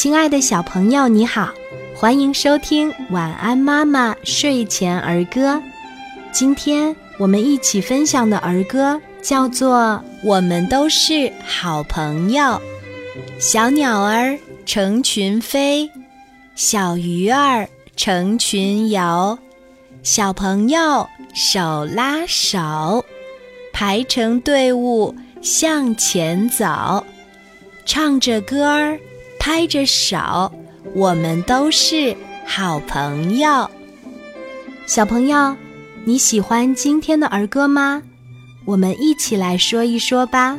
亲爱的小朋友，你好，欢迎收听《晚安妈妈睡前儿歌》。今天我们一起分享的儿歌叫做《我们都是好朋友》。小鸟儿成群飞，小鱼儿成群游，小朋友手拉手，排成队伍向前走，唱着歌儿。拍着手，我们都是好朋友。小朋友，你喜欢今天的儿歌吗？我们一起来说一说吧。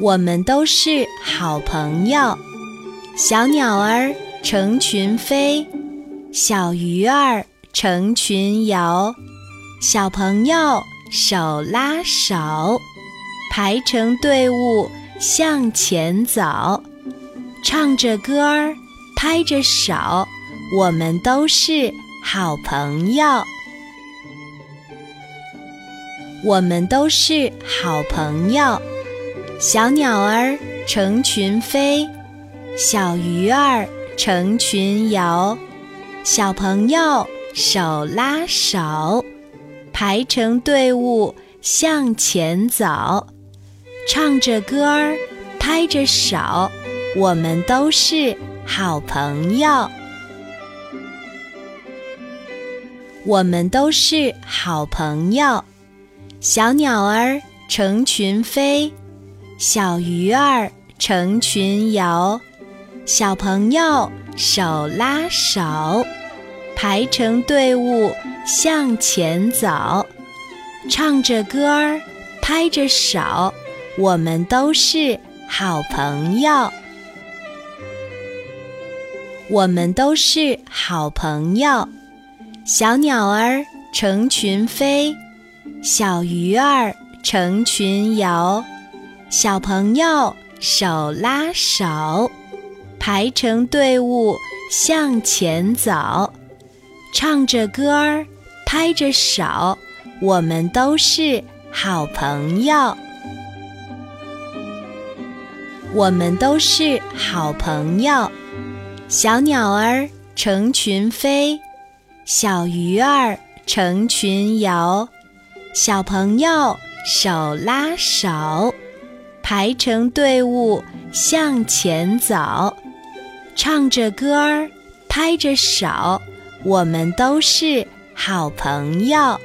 我们都是好朋友，小鸟儿成群飞，小鱼儿成群游，小朋友手拉手，排成队伍向前走。唱着歌儿，拍着手，我们都是好朋友。我们都是好朋友。小鸟儿成群飞，小鱼儿成群游，小朋友手拉手，排成队伍向前走，唱着歌儿，拍着手。我们都是好朋友，我们都是好朋友。小鸟儿成群飞，小鱼儿成群游，小朋友手拉手，排成队伍向前走，唱着歌儿，拍着手，我们都是好朋友。我们都是好朋友，小鸟儿成群飞，小鱼儿成群游，小朋友手拉手，排成队伍向前走，唱着歌儿，拍着手，我们都是好朋友。我们都是好朋友。小鸟儿成群飞，小鱼儿成群游，小朋友手拉手，排成队伍向前走，唱着歌儿，拍着手，我们都是好朋友。